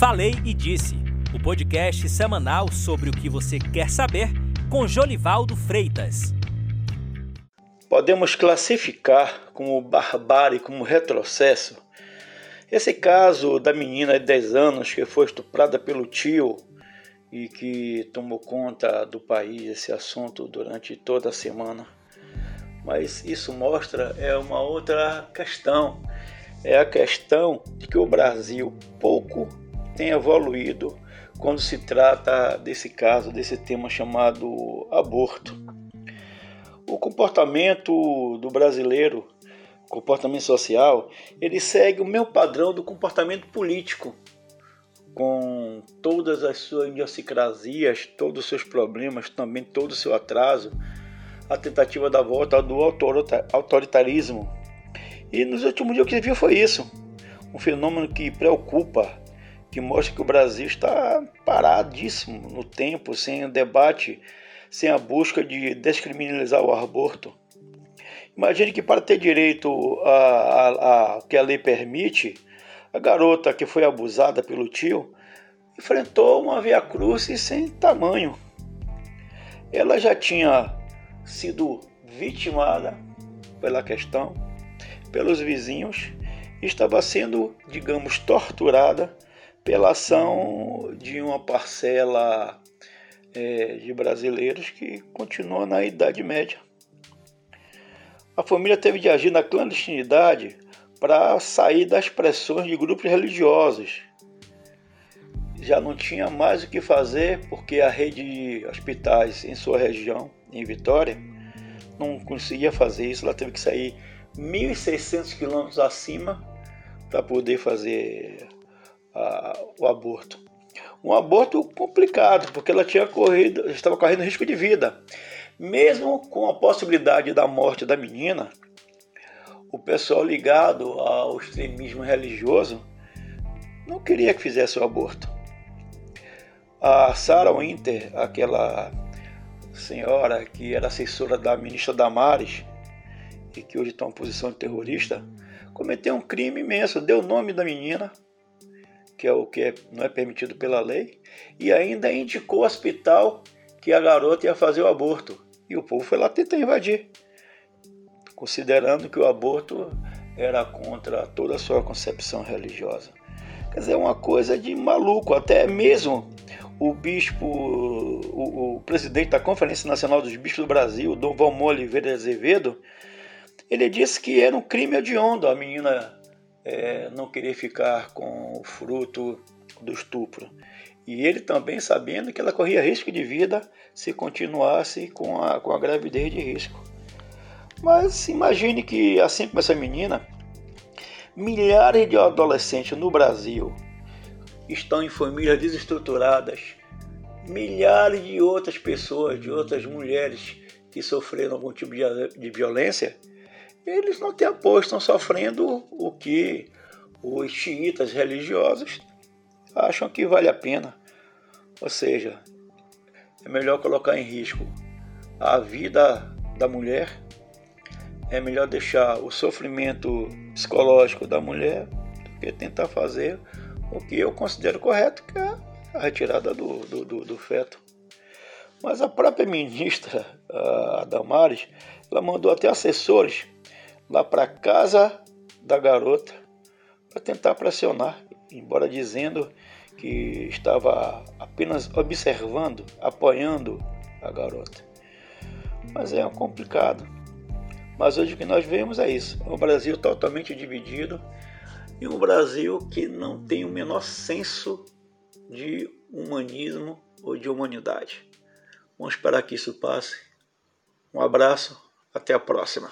Falei e Disse, o podcast semanal sobre o que você quer saber com Jolivaldo Freitas. Podemos classificar como barbárie, como retrocesso. Esse caso da menina de 10 anos que foi estuprada pelo tio e que tomou conta do país, esse assunto durante toda a semana. Mas isso mostra é uma outra questão. É a questão de que o Brasil pouco tem evoluído quando se trata desse caso, desse tema chamado aborto. O comportamento do brasileiro, comportamento social, ele segue o mesmo padrão do comportamento político, com todas as suas idiosincrasias, todos os seus problemas, também todo o seu atraso, a tentativa da volta do autoritarismo. E nos últimos dias o que viu foi isso, um fenômeno que preocupa que mostra que o Brasil está paradíssimo no tempo, sem debate, sem a busca de descriminalizar o aborto. Imagine que para ter direito ao que a lei permite, a garota que foi abusada pelo tio enfrentou uma via crucis sem tamanho. Ela já tinha sido vitimada pela questão, pelos vizinhos, estava sendo, digamos, torturada pela ação de uma parcela é, de brasileiros que continua na Idade Média. A família teve de agir na clandestinidade para sair das pressões de grupos religiosos. Já não tinha mais o que fazer porque a rede de hospitais em sua região, em Vitória, não conseguia fazer isso. Ela teve que sair 1.600 quilômetros acima para poder fazer a, o aborto. Um aborto complicado, porque ela tinha corrido, estava correndo risco de vida. Mesmo com a possibilidade da morte da menina, o pessoal ligado ao extremismo religioso não queria que fizesse o aborto. A Sarah Winter, aquela senhora que era assessora da ministra Damares e que hoje está em posição de terrorista, cometeu um crime imenso, deu o nome da menina que é o que é, não é permitido pela lei, e ainda indicou o hospital que a garota ia fazer o aborto. E o povo foi lá tentar invadir, considerando que o aborto era contra toda a sua concepção religiosa. Quer dizer, é uma coisa de maluco, até mesmo o bispo, o, o, presidente da Conferência Nacional dos Bispos do Brasil, Dom Valmor Oliveira Azevedo, ele disse que era um crime hediondo a menina é, não querer ficar com o fruto do estupro. E ele também sabendo que ela corria risco de vida se continuasse com a, com a gravidez de risco. Mas imagine que, assim como essa menina, milhares de adolescentes no Brasil estão em famílias desestruturadas, milhares de outras pessoas, de outras mulheres que sofreram algum tipo de, de violência, eles não têm apoio, estão sofrendo o que os xiitas religiosos acham que vale a pena. Ou seja, é melhor colocar em risco a vida da mulher, é melhor deixar o sofrimento psicológico da mulher do que tentar fazer o que eu considero correto, que é a retirada do, do, do, do feto. Mas a própria ministra, a Damares, ela mandou até assessores lá para casa da garota para tentar pressionar, embora dizendo que estava apenas observando, apoiando a garota. Mas é complicado. Mas hoje o que nós vemos é isso: é um Brasil totalmente dividido e um Brasil que não tem o menor senso de humanismo ou de humanidade. Vamos esperar que isso passe. Um abraço, até a próxima.